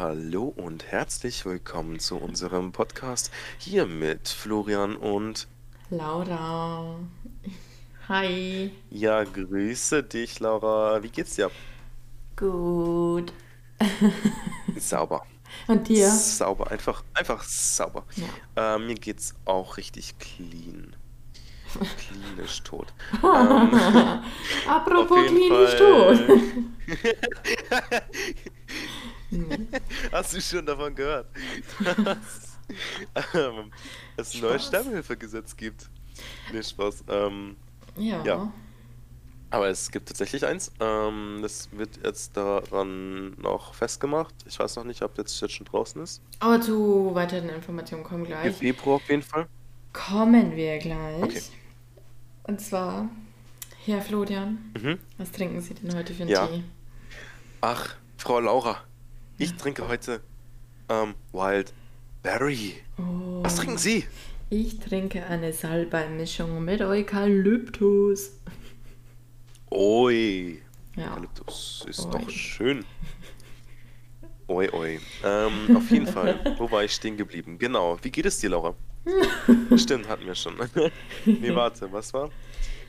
Hallo und herzlich willkommen zu unserem Podcast hier mit Florian und Laura. Hi. ja, grüße dich, Laura. Wie geht's dir? Gut. Sauber. Und dir? Sauber, einfach, einfach sauber. Ja. Äh, mir geht's auch richtig clean. Klinisch tot. Ähm, Apropos klinisch tot. Fall. Nee, Hast du schon davon gehört, dass ähm, es ein neues. Sterbehilfegesetz gibt? Nee, Spaß. Ähm, ja. Ja. Aber es gibt tatsächlich eins. Ähm, das wird jetzt daran noch festgemacht. Ich weiß noch nicht, ob das jetzt schon draußen ist. Aber zu weiteren Informationen kommen Im gleich. Februar auf jeden Fall. Kommen wir Okay. gleich. Und zwar, Herr Florian, Mhm. was trinken Sie denn heute für einen Ja. Tee? Ach, Frau Laura, ich trinke heute ähm, Wild Berry. Was Oh, trinken Sie? ich trinke eine Salbei-Mischung mit Eukalyptus. Oi. Ja. Eukalyptus ist Oi. doch schön. Oi, oi. Ähm, auf jeden Fall. Wo war ich stehen geblieben? Genau. Wie geht es dir, Laura? Stimmt, hatten wir schon. Nee, warte, was war?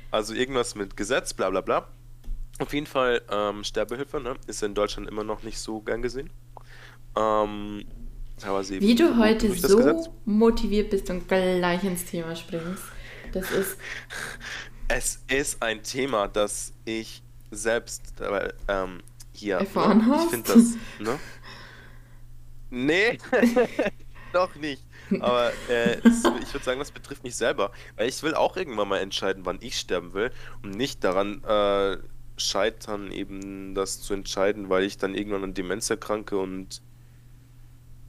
Also irgendwas mit Gesetz, bla bla bla. Auf jeden Fall, ähm, Sterbehilfe, ne? Ist in Deutschland immer noch nicht so gern gesehen. Ähm, Wie du heute so motiviert bist und gleich ins Thema springst, das ist Es ist ein Thema, das ich selbst äh, ähm, hier, ne? erfahren Ich hast. finde das, ne? Nee, noch nicht. Aber äh, es, ich würde sagen, das betrifft mich selber. Weil ich will auch irgendwann mal entscheiden, wann ich sterben will. Und nicht daran äh, scheitern, eben das zu entscheiden, weil ich dann irgendwann an Demenz erkranke und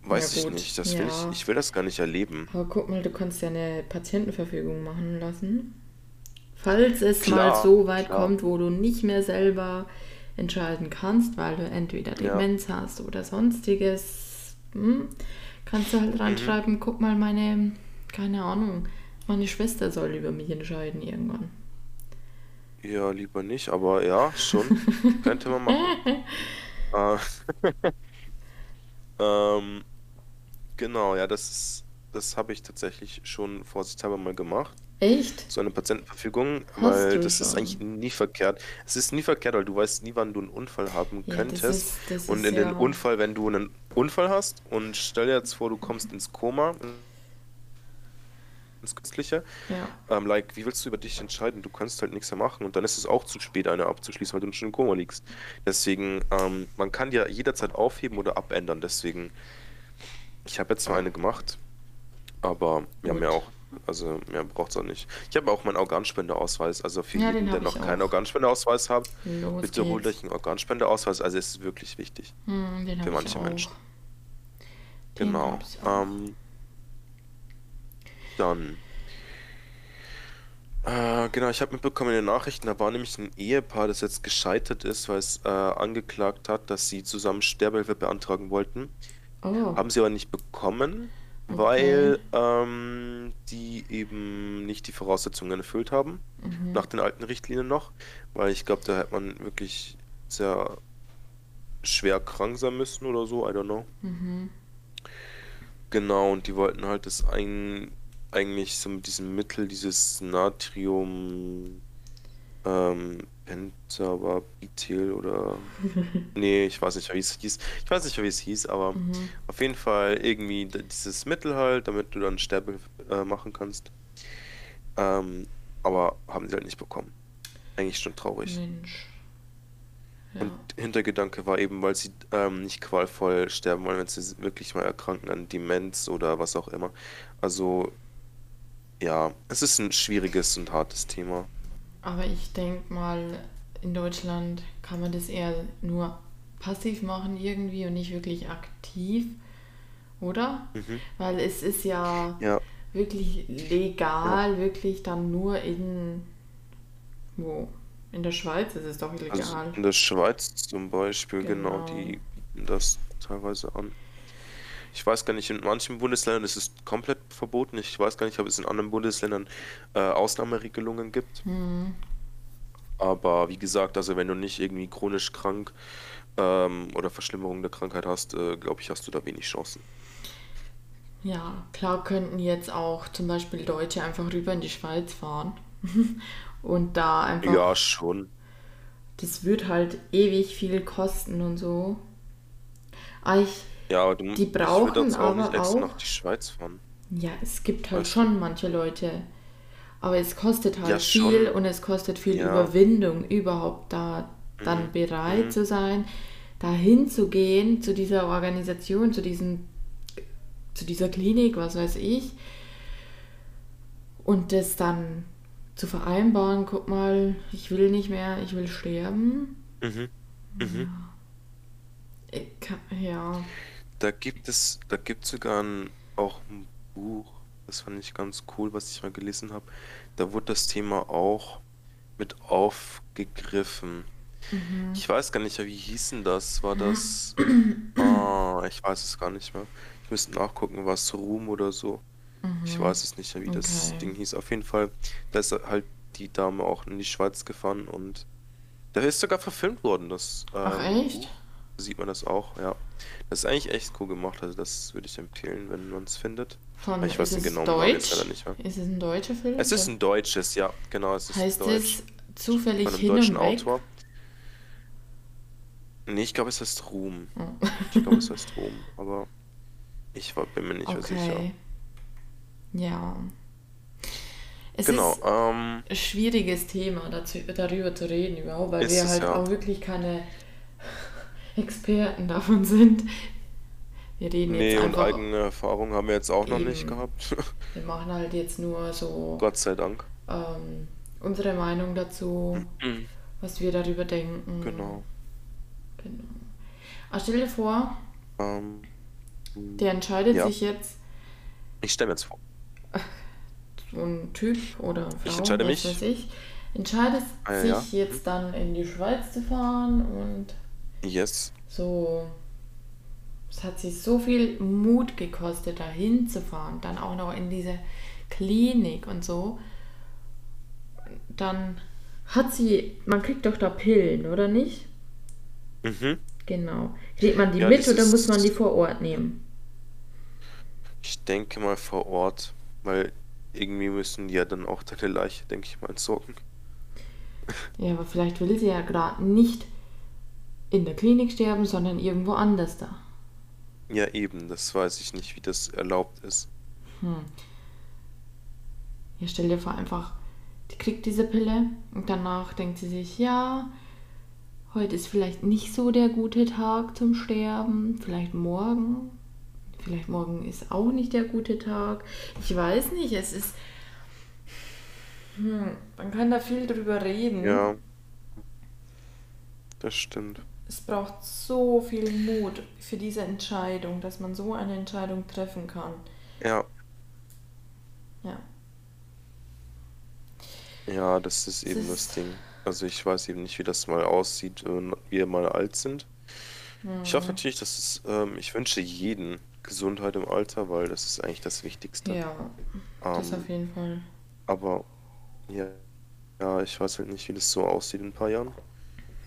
Ja weiß ich gut, nicht. Das will ich, ja. ich will das gar nicht erleben. Aber guck mal, du kannst ja eine Patientenverfügung machen lassen. Falls es mal Klar, so weit klar. kommt, wo du nicht mehr selber entscheiden kannst, weil du entweder Ja. Demenz hast oder sonstiges, hm, kannst du halt Mhm. reinschreiben, guck mal, meine, keine Ahnung, meine Schwester soll über mich entscheiden irgendwann. Ja, lieber nicht, aber ja, schon. Könnte man machen. Äh, ähm, genau, ja, das ist, das habe ich tatsächlich schon vorsichtshalber mal gemacht. Echt? So eine Patientenverfügung, Hast weil das ist eigentlich schon? nie verkehrt. Es ist nie verkehrt, weil du weißt nie, wann du einen Unfall haben Ja, das könntest. ist, das Und in den ja. Unfall, wenn du einen Unfall hast und stell dir jetzt vor, du kommst ins Koma, ins Künstliche, Ja. ähm, like, wie willst du über dich entscheiden? Du kannst halt nichts mehr machen und dann ist es auch zu spät, eine abzuschließen, weil du schon im Koma liegst. Deswegen, ähm, man kann ja jederzeit aufheben oder abändern. Deswegen, ich habe jetzt zwar eine gemacht, aber ja, mehr Gut. auch, also mehr braucht es auch nicht. Ich habe auch meinen Organspendeausweis, also für Ja, jeden, den der noch keinen auch. Organspendeausweis hat, Los bitte holt euch einen Organspendeausweis, also es ist wirklich wichtig Hm, für manche. Menschen. Den Genau. Ähm, dann. Äh, genau, ich habe mitbekommen in den Nachrichten, da war nämlich ein Ehepaar, das jetzt gescheitert ist, weil es äh, angeklagt hat, dass sie zusammen Sterbehilfe beantragen wollten. Oh, Haben sie aber nicht bekommen, okay. weil ähm, die eben nicht die Voraussetzungen erfüllt haben, Mhm. nach den alten Richtlinien noch. Weil ich glaube, da hätte man wirklich sehr schwer krank sein müssen oder so, I don't know. Mhm. Genau, und die wollten halt das ein, eigentlich so mit diesem Mittel, dieses Natrium, ähm, Pentabarbital oder, nee, ich weiß nicht, wie es hieß. Ich weiß nicht, wie es hieß, aber Mhm. auf jeden Fall irgendwie dieses Mittel halt, damit du dann Sterbehilfe äh, machen kannst. Ähm, aber haben sie halt nicht bekommen. Eigentlich schon traurig. Mensch. Und Ja. Hintergedanke war eben, weil sie ähm, nicht qualvoll sterben wollen, wenn sie wirklich mal erkranken an Demenz oder was auch immer. Also, ja, es ist ein schwieriges und hartes Thema. Aber ich denke mal, in Deutschland kann man das eher nur passiv machen irgendwie und nicht wirklich aktiv, oder? Mhm. Weil es ist ja Ja, wirklich ja. legal, wirklich dann nur in, wo? In der Schweiz ist es doch Also illegal. in der Schweiz zum Beispiel, genau, Genau. die bieten das teilweise an. Ich weiß gar nicht, in manchen Bundesländern ist es komplett verboten. Ich weiß gar nicht, ob es in anderen Bundesländern äh, Ausnahmeregelungen gibt. Hm. Aber wie gesagt, also wenn du nicht irgendwie chronisch krank ähm, oder Verschlimmerung der Krankheit hast, äh, glaube ich, hast du da wenig Chancen. Ja, klar könnten jetzt auch zum Beispiel Deutsche einfach rüber in die Schweiz fahren und da einfach, Ja, schon. das wird halt ewig viel kosten und so. Aber ich, Ja, aber du, die ich brauchen jetzt auch nicht aber extra nach auch, die Schweiz fahren. ja, es gibt halt Weißt du? schon manche Leute, aber es kostet Ja, halt viel schon. und es kostet viel Ja. Überwindung, überhaupt da dann Mhm. bereit Mhm. zu sein, dahin zu gehen, zu dieser Organisation, zu diesem, zu dieser Klinik, was weiß ich, und das dann zu vereinbaren, guck mal, ich will nicht mehr, ich will sterben. Mhm. Mhm. Ich kann, ja. Da gibt es, da gibt sogar ein, auch ein Buch, das fand ich ganz cool, was ich mal gelesen habe. Da wurde das Thema auch mit aufgegriffen. Mhm. Ich weiß gar nicht wie hieß denn das? War das? Ah, ich weiß es gar nicht mehr. Ich müsste nachgucken, was Ruhm oder so. Ich Mhm. weiß es nicht mehr, wie das Okay. Ding hieß. Auf jeden Fall, da ist halt die Dame auch in die Schweiz gefahren und da ist sogar verfilmt worden, das Ach ähm, echt? Buch. Sieht man das auch, ja. Das ist eigentlich echt cool gemacht, also das würde ich empfehlen, wenn man es findet. Von, ich weiß Namen jetzt Deutsch? leider nicht mehr. Ist es ein deutscher Film? Es ist ein deutsches, ja, genau, es ist Heißt deutsch. es zufällig Von einem hin deutschen und weg? Autor. Nee, ich glaube, es heißt Ruhm. Oh. Ich glaube, es heißt Ruhm, aber ich war, bin mir nicht mehr sicher. Okay. Ja. Es Genau, ist ähm, ein schwieriges Thema, dazu, darüber zu reden überhaupt, weil wir es halt ja. auch wirklich keine Experten davon sind. Wir reden jetzt Nee, und einfach, eigene Erfahrung haben wir jetzt auch noch nicht eben, gehabt. wir machen halt jetzt nur so Gott sei Dank. ähm, unsere Meinung dazu, Mhm. was wir darüber denken. Genau. Genau. Aber stell dir vor, Ähm, der entscheidet ja, sich jetzt, ich stelle mir jetzt vor. so ein Typ oder eine Ich Frau, entscheide was mich. weiß ich, entscheidet Ah ja, ja. sich jetzt dann in die Schweiz zu fahren und Yes. so, es hat sich so viel Mut gekostet, dahin zu fahren, dann auch noch in diese Klinik und so. Dann hat sie, man kriegt doch da Pillen, oder nicht? Mhm. Genau. Kriegt man die Ja, mit oder muss man die vor Ort nehmen? ich denke mal vor Ort, weil irgendwie müssen die ja dann auch deine Leiche, denke ich mal, entsorgen. Ja, aber vielleicht will sie ja gerade nicht in der Klinik sterben, sondern irgendwo anders da. Ja, eben, das weiß ich nicht, wie das erlaubt ist. Hm. Ja, stell dir vor, einfach, die kriegt diese Pille und danach denkt sie sich, ja, heute ist vielleicht nicht so der gute Tag zum Sterben, vielleicht morgen, vielleicht morgen ist auch nicht der gute Tag. Ich weiß nicht, es ist, hm, man kann da viel drüber reden. Ja, das stimmt. Es braucht so viel Mut für diese Entscheidung, dass man so eine Entscheidung treffen kann. Ja, Ja, ja, das ist eben das ist, Ding. Also ich weiß eben nicht, wie das mal aussieht, wenn wir mal alt sind. Ich hoffe hm, natürlich, dass es, ähm, ich wünsche jeden Gesundheit im Alter, weil das ist eigentlich das Wichtigste. ja, das auf Ähm, jeden Fall. aber ja, ja, ich weiß halt nicht, wie das so aussieht in ein paar Jahren,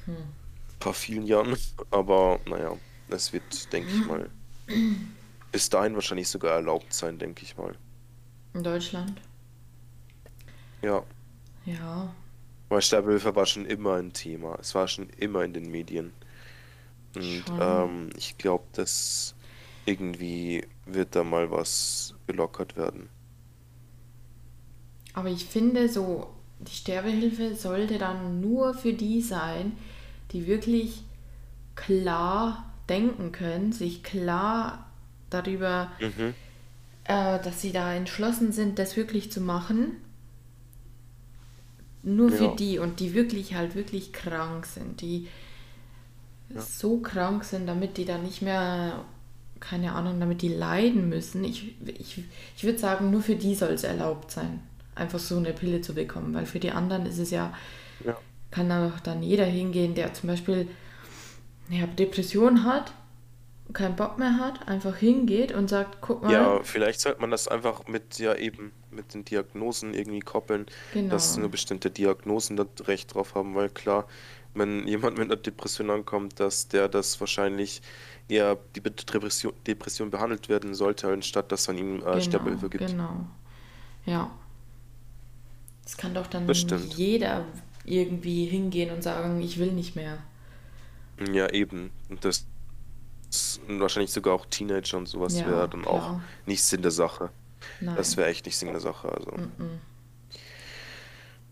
Hm. Paar vielen Jahren. Aber naja, es wird, denke ich mal, bis dahin wahrscheinlich sogar erlaubt sein, denke ich mal. In Deutschland? Ja, Ja, weil Sterbehilfe war schon immer ein Thema. Es war schon immer in den Medien. Und ähm, ich glaube, dass irgendwie wird da mal was gelockert werden. Aber ich finde so, die Sterbehilfe sollte dann nur für die sein, die wirklich klar denken können, sich klar darüber, Mhm, äh, dass sie da entschlossen sind, das wirklich zu machen. Nur für ja, die und die wirklich halt wirklich krank sind, die ja, so krank sind, damit die dann nicht mehr, keine Ahnung, damit die leiden müssen. Ich, ich, ich würde sagen, nur für die soll es erlaubt sein, einfach so eine Pille zu bekommen, weil für die anderen ist es ja, ja, kann auch dann jeder hingehen, der zum Beispiel ja, Depression hat, keinen Bock mehr hat, einfach hingeht und sagt, guck mal, Ja, vielleicht sollte man das einfach mit, ja eben, mit den Diagnosen irgendwie koppeln, dass genau, nur bestimmte Diagnosen da Recht drauf haben, weil klar, wenn jemand mit einer Depression ankommt, dass der das wahrscheinlich eher die Depression, Depression behandelt werden sollte, anstatt dass man ihm äh, genau, Sterbehilfe gibt. genau. Ja, es kann doch Das dann stimmt. jeder irgendwie hingehen und sagen, ich will nicht mehr. Ja, eben. Und das ist wahrscheinlich sogar auch Teenager und sowas wäre Ja, dann auch klar. nicht Sinn der Sache. Das Nein. wäre echt nicht Sinn der Sache. Also, Mm-mm.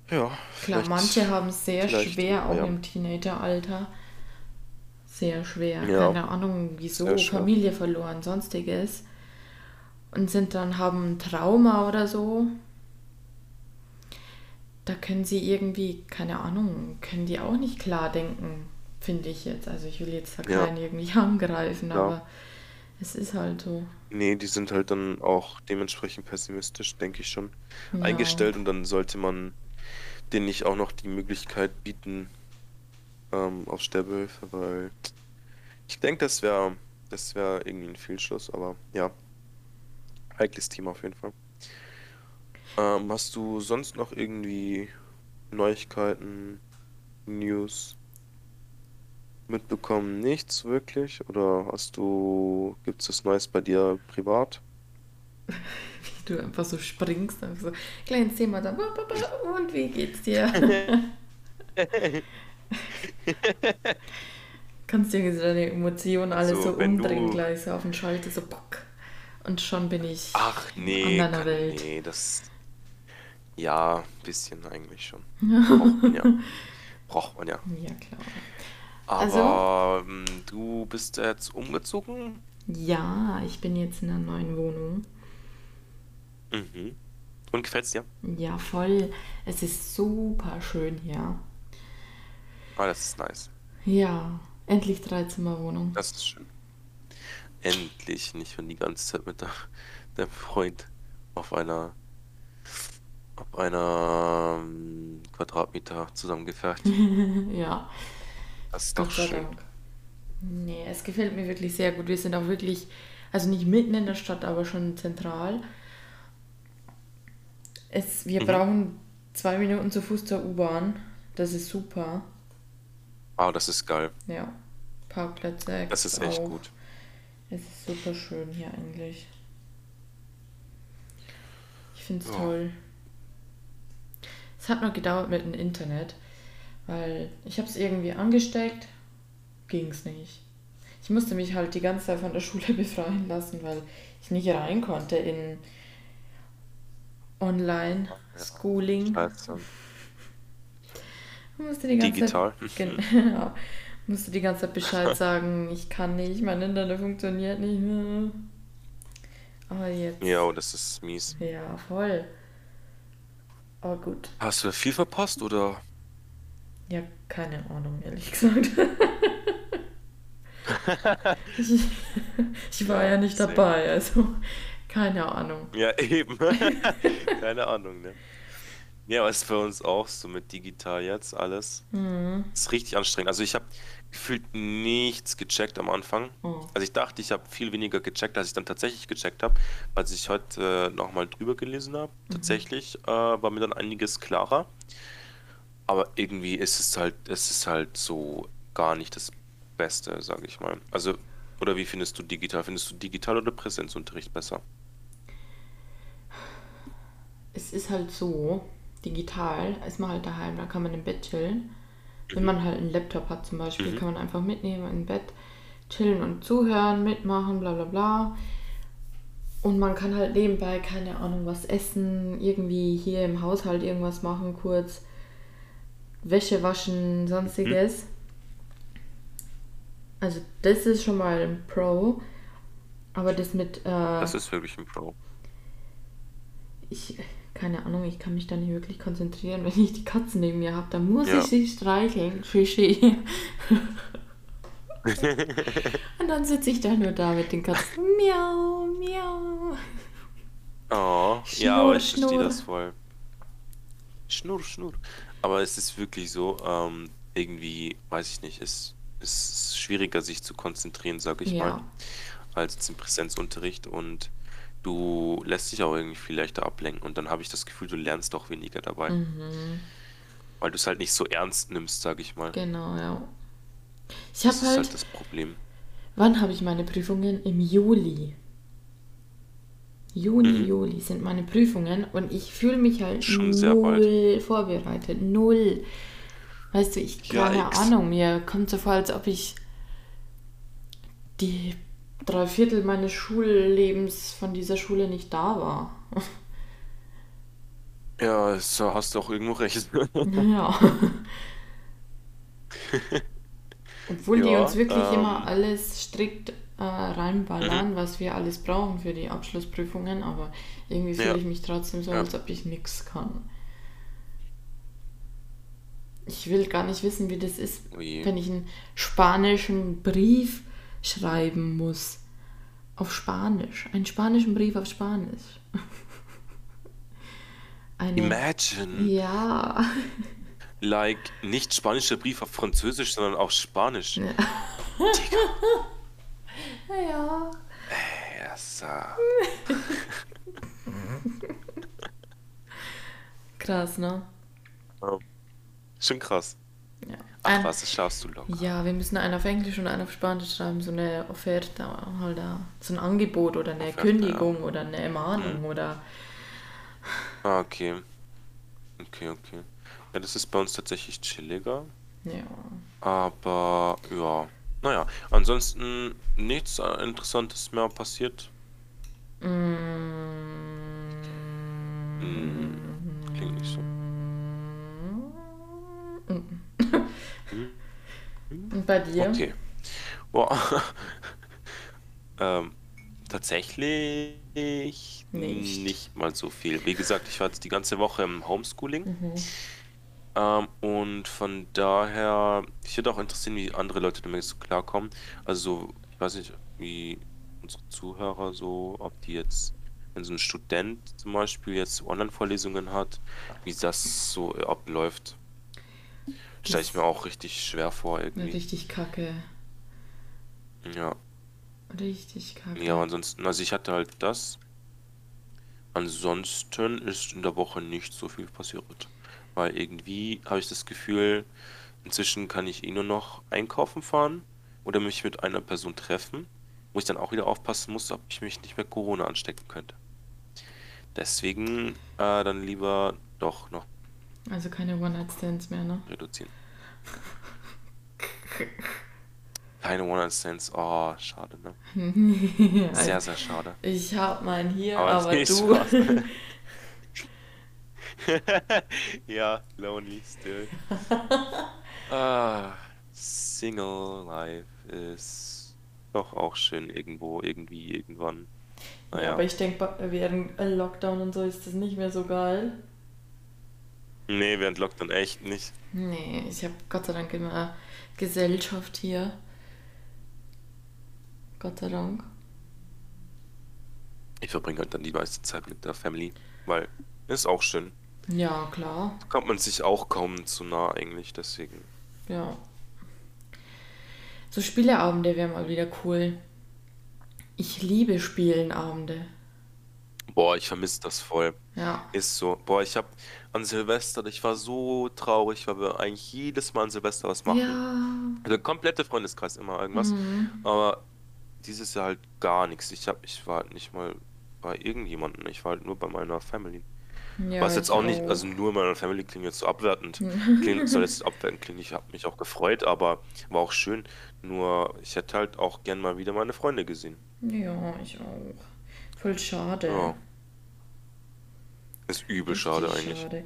ja, Klar, manche haben es sehr schwer, auch ja. im Teenageralter. Sehr schwer. Ja, Keine Ahnung, wieso. Familie verloren, sonstiges. Und sind dann, haben Trauma oder so. Da können sie irgendwie, keine Ahnung, können die auch nicht klar denken, finde ich jetzt. Also ich will jetzt da Ja, keinen irgendwie angreifen, klar. aber es ist halt so. Nee, die sind halt dann auch dementsprechend pessimistisch, denke ich schon, Ja, eingestellt und dann sollte man denen nicht auch noch die Möglichkeit bieten ähm, auf Sterbehilfe, weil ich denke, das wäre das wäre irgendwie ein Fehlschluss, aber ja, heikles Thema auf jeden Fall. Ähm, hast du sonst noch irgendwie Neuigkeiten, News mitbekommen? Nichts wirklich? Oder hast du, gibt es was Neues bei dir privat? wie du einfach so springst, einfach so, kleines Thema, dann, und wie geht's dir? Kannst dir deine Emotionen alles so wenn umdrehen, du. gleich so auf den Schalter, so puck. Und schon bin ich Ach nee, deiner kann, Welt. nee, das. Ja, ein bisschen eigentlich schon. Braucht man ja. Braucht man ja. Ja, klar. Also, Aber ähm, du bist jetzt umgezogen? ja, ich bin jetzt in einer neuen Wohnung. Mhm. Und gefällt's dir? Ja, voll. Es ist super schön hier. Ah, das ist nice. Ja, endlich Dreizimmerwohnung. Das ist schön. Endlich nicht, wenn die ganze Zeit mit deinem Freund auf einer, auf einer ähm, Quadratmeter zusammengefercht. Ja, Das ist doch Gott schön. Dank. Nee, es gefällt mir wirklich sehr gut. Wir sind auch wirklich, also nicht mitten in der Stadt, aber schon zentral. Es, wir Mhm. brauchen zwei Minuten zu Fuß zur U-Bahn. Das ist super. Ah, das ist geil. Ja, Parkplätze Das ist echt auch. gut. Es ist super schön hier eigentlich. Ich finde es Ja. toll. Es hat noch gedauert mit dem Internet, weil ich habe es irgendwie angesteckt, ging es nicht. Ich musste mich halt die ganze Zeit von der Schule befreien lassen, weil ich nicht rein konnte in Online-Schooling. Scheiße. Musste die ganze Digital. Zeit, genau, musste die ganze Zeit Bescheid sagen, ich kann nicht, mein Internet funktioniert nicht mehr. Aber jetzt, Ja, das ist mies. ja, voll. Aber gut. Hast du viel verpasst oder? Ja, keine Ahnung, ehrlich gesagt. Ich, ich war ja nicht dabei, also keine Ahnung. Ja, eben. Keine Ahnung, ne? Ja, aber ist bei uns auch so mit digital jetzt alles. Mhm. Ist richtig anstrengend. Also ich habe gefühlt nichts gecheckt am Anfang. Oh. Also ich dachte, ich habe viel weniger gecheckt, als ich dann tatsächlich gecheckt habe. Als ich heute äh, nochmal drüber gelesen habe, Mhm. tatsächlich äh, war mir dann einiges klarer. Aber irgendwie ist es halt, es ist halt so gar nicht das Beste, sage ich mal. Also, oder wie findest du digital? Findest du digital oder Präsenzunterricht besser? Es ist halt so, digital ist man halt daheim, da kann man im Bett chillen. Wenn Mhm. man halt einen Laptop hat zum Beispiel, Mhm. kann man einfach mitnehmen im Bett, chillen und zuhören, mitmachen, bla bla bla. Und man kann halt nebenbei, keine Ahnung, was essen, irgendwie hier im Haushalt irgendwas machen, kurz Wäsche waschen, Mhm. sonstiges. Also das ist schon mal ein Pro. Aber das mit, äh, Das ist wirklich ein Pro. ich, keine Ahnung, ich kann mich da nicht wirklich konzentrieren, wenn ich die Katzen neben mir habe. Dann muss Ja. ich sie streicheln. Shishi. Und dann sitze ich da nur da mit den Katzen. Miau, miau. Oh, Schnurr, ja, aber ich verstehe das voll. Schnurr, Schnurr. Aber es ist wirklich so, ähm, irgendwie, weiß ich nicht, es es ist schwieriger, sich zu konzentrieren, sage ich mal, Ja. als jetzt im Präsenzunterricht und du lässt dich auch irgendwie viel leichter ablenken und dann habe ich das Gefühl, du lernst auch weniger dabei, Mhm. weil du es halt nicht so ernst nimmst, sage ich mal. Genau, ja. Ich habe ist halt halt, das Problem. wann habe ich meine Prüfungen? Im Juli. Juni, Mhm. Juli sind meine Prüfungen und ich fühle mich halt Schon null vorbereitet. Null. Weißt du, ich, keine. Ahnung, mir kommt so vor, als ob ich die drei Viertel meines Schullebens von dieser Schule nicht da war. Ja, da hast du auch irgendwo recht. Ja. Obwohl die Ja, uns wirklich immer ähm, alles strikt äh, mhm. reinballern, was wir alles brauchen für die Abschlussprüfungen, aber irgendwie fühle Ja, ich mich trotzdem so, ja. als ob ich nichts kann. Ich will gar nicht wissen, wie das ist, Oje. wenn ich einen spanischen Brief schreiben muss. Auf Spanisch. Einen spanischen Brief auf Spanisch. Eine. Imagine, Ja. like, nicht spanischer Brief auf Französisch, sondern auf Spanisch. Ja. Digga, Ja. yes. Krass, ne? Ja, Schon krass. Ja. Ach Ein, was, das schaffst du locker. ja, wir müssen einen auf Englisch und einen auf Spanisch schreiben, so eine Offerte, halt da, so ein Angebot oder eine Offerte, ja. Kündigung oder eine Ermahnung Mhm. oder Ah, okay. Okay, okay. Ja, das ist bei uns tatsächlich chilliger. ja. Aber ja, naja, ansonsten nichts Interessantes mehr passiert. Hm, klingt nicht so. Hm? Und bei dir? Okay. Boah. ähm, tatsächlich Nicht. nicht mal so viel. Wie gesagt, ich war jetzt die ganze Woche im Homeschooling. Mhm. Ähm, und von daher, ich würde auch interessieren, wie andere Leute damit so klarkommen. Also, ich weiß nicht, wie unsere Zuhörer so, ob die jetzt, wenn so ein Student zum Beispiel jetzt Online-Vorlesungen hat, wie das so abläuft. Stelle ich mir auch richtig schwer vor irgendwie. richtig kacke. Ja. Richtig kacke. Ja, ansonsten, also ich hatte halt das. Ansonsten ist in der Woche nicht so viel passiert. Weil irgendwie habe ich das Gefühl, inzwischen kann ich eh nur noch einkaufen fahren oder mich mit einer Person treffen, wo ich dann auch wieder aufpassen muss, ob ich mich nicht mehr Corona anstecken könnte. Deswegen äh, dann lieber doch noch Also keine One-Night-Stands mehr, ne? reduzieren. Keine One-Night-Stands. Oh, schade, ne? Sehr, sehr schade. ich hab meinen hier, Aber aber du. Ja, lonely still. Ah, Single Life ist doch auch schön irgendwo, irgendwie, irgendwann. Ja, Naja. aber ich denke, während Lockdown und so ist das nicht mehr so geil. Nee, während Lockdown echt nicht. Nee, ich habe Gott sei Dank immer Gesellschaft hier. Gott sei Dank. Ich verbringe halt dann die meiste Zeit mit der Family, weil ist auch schön. Ja, klar. Da kommt man sich auch kaum zu nah eigentlich, deswegen. Ja. So Spieleabende wären mal wieder cool. Ich liebe Spielenabende. Boah, ich vermisse das voll. Ja. Ist so. Boah, ich hab an Silvester, ich war so traurig, weil wir eigentlich jedes Mal an Silvester was machen. Ja. Also der komplette Freundeskreis immer irgendwas. Mhm. Aber dieses Jahr halt gar nichts. Ich hab, ich war halt nicht mal bei irgendjemandem. Ich war halt nur bei meiner Family. Ja, Was jetzt auch nicht, also nur meiner Family klingt jetzt so abwertend. Klingt, soll jetzt abwertend klingen. Ich habe mich auch gefreut, aber war auch schön. Nur ich hätte halt auch gern mal wieder meine Freunde gesehen. Ja, ich auch. Voll schade. Ja. Ist übel schade eigentlich. schade.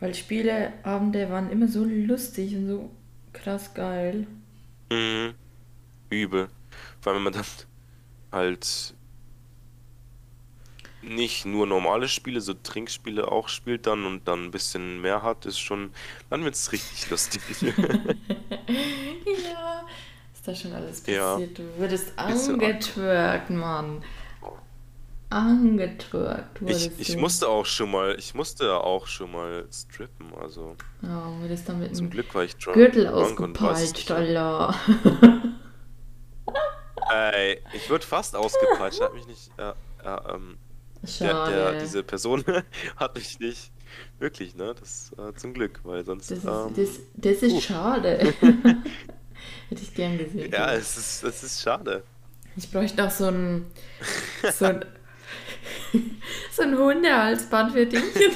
Weil Spieleabende waren immer so lustig und so krass geil. Mhm. Übel. Vor allem, wenn man dann halt nicht nur normale Spiele, so Trinkspiele auch spielt dann und dann ein bisschen mehr hat, ist schon, dann wird's richtig lustig. Ja. Ist da schon alles Ja. passiert? Du wurdest Bisschen angetwerkt, Mann. Angetwerkt Ich, wurdest ich du. musste auch schon mal, ich musste auch schon mal strippen, also Ja, wurdest dann mit zum Glück war ich drunk, Gürtel ausgepeitscht, nicht. Alter. Ey, ich wurde fast ausgepeitscht, hat mich nicht, äh, äh, ähm, der, der, diese Person hat mich nicht, wirklich, ne, das äh, zum Glück, weil sonst, das, ist, ähm, das, das ist schade. Hätte ich gern gesehen. ja, es ist, es ist schade. Ich bräuchte auch so ein, so ein, so ein Hundehalsband für Dingchen.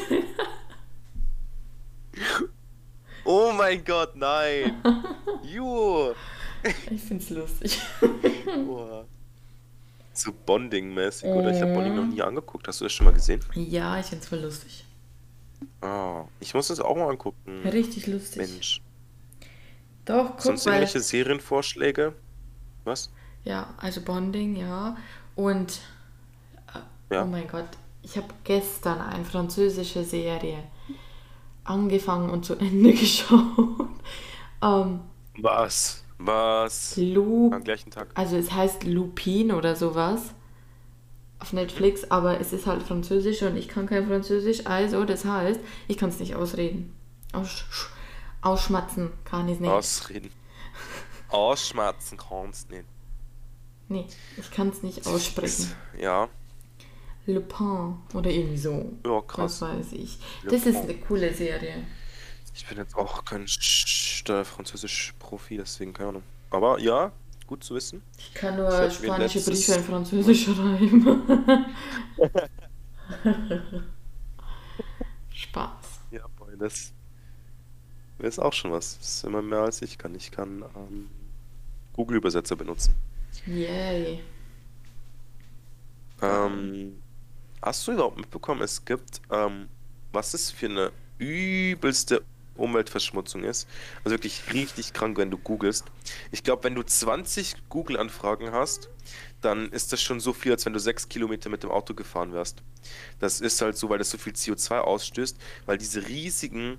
Oh mein Gott, nein! Ju! Ich find's lustig. Boah. So Bonding-mäßig, oder? Ich habe Bonding noch nie angeguckt. Hast du das schon mal gesehen? Ja, ich find's voll lustig. Ah, ich muss das auch mal angucken. Richtig lustig. Mensch. Doch, guck Sonst mal. irgendwelche Serienvorschläge? Was? Ja, also Bonding, ja. Und, Ja. oh mein Gott, ich habe gestern eine französische Serie angefangen und zu Ende geschaut. Ähm, Was? Was? Lu Am gleichen Tag. also es heißt Lupin oder sowas auf Netflix, aber es ist halt Französisch und ich kann kein Französisch, also das heißt, ich kann es nicht ausreden. Aus, ausschmatzen kann ich es nicht. Ausreden. Ausschmatzen kannst nicht. Nee, ich kann es nicht aussprechen. Ja, Lupin oder irgendwie so. ja, krass. Was weiß ich. Das ist eine coole Serie. Ich bin jetzt auch kein Sch- Französisch-Profi, deswegen keine Ahnung. Aber ja, gut zu wissen. Ich kann Das nur mir spanische Briefe in Französisch schreiben. Spaß. Ja, boy, das ist auch schon was. Das ist immer mehr als ich kann. Ich kann ähm, Google-Übersetzer benutzen. Yay. Ähm, hast du überhaupt mitbekommen, es gibt, ähm, was es für eine übelste Umweltverschmutzung ist? Also wirklich richtig krank, wenn du googelst. Ich glaube, wenn du 20 Google-Anfragen hast, dann ist das schon so viel, als wenn du 6 Kilometer mit dem Auto gefahren wärst. Das ist halt so, weil das so viel CO2 ausstößt, weil diese riesigen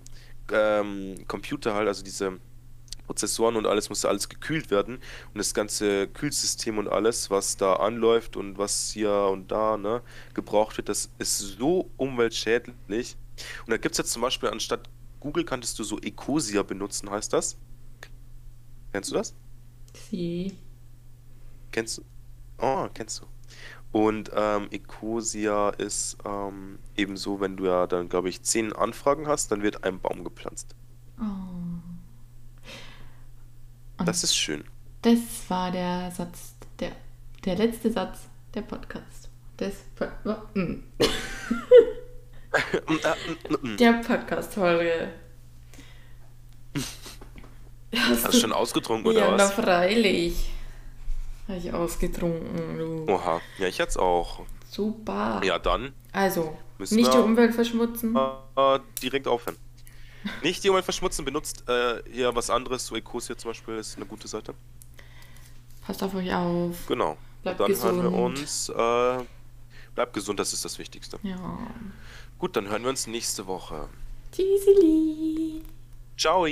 ähm, Computer halt, also diese Prozessoren und alles muss alles gekühlt werden und das ganze Kühlsystem und alles, was da anläuft und was hier und da ne, gebraucht wird, das ist so umweltschädlich. Und da gibt es jetzt zum Beispiel anstatt Google kanntest du so Ecosia benutzen, heißt das? Kennst du das? Sie. Kennst du? Oh, kennst du. Und ähm, Ecosia ist ähm, ebenso, wenn du ja dann, glaube ich, zehn Anfragen hast, dann wird ein Baum gepflanzt. Oh. Und Das ist schön. das war der Satz, der, der letzte Satz der Podcast. Des, mm. Mm, äh, mm, der Podcast-Folge. Hast Hast du schon ausgetrunken oder ja, na was? freilich. Habe ich ausgetrunken, du. Oha, ja, ich jetzt auch. Super. Ja, dann Also, nicht die Umwelt verschmutzen. äh, direkt aufhören. Nicht die Umwelt verschmutzen, benutzt äh, hier was anderes, so Ecosia zum Beispiel ist eine gute Seite. Passt auf euch auf. Genau. Bleibt dann hören wir gesund. uns. Äh, bleibt gesund, das ist das Wichtigste. Ja. Gut, dann hören wir uns nächste Woche. Tschüssili. Ciao!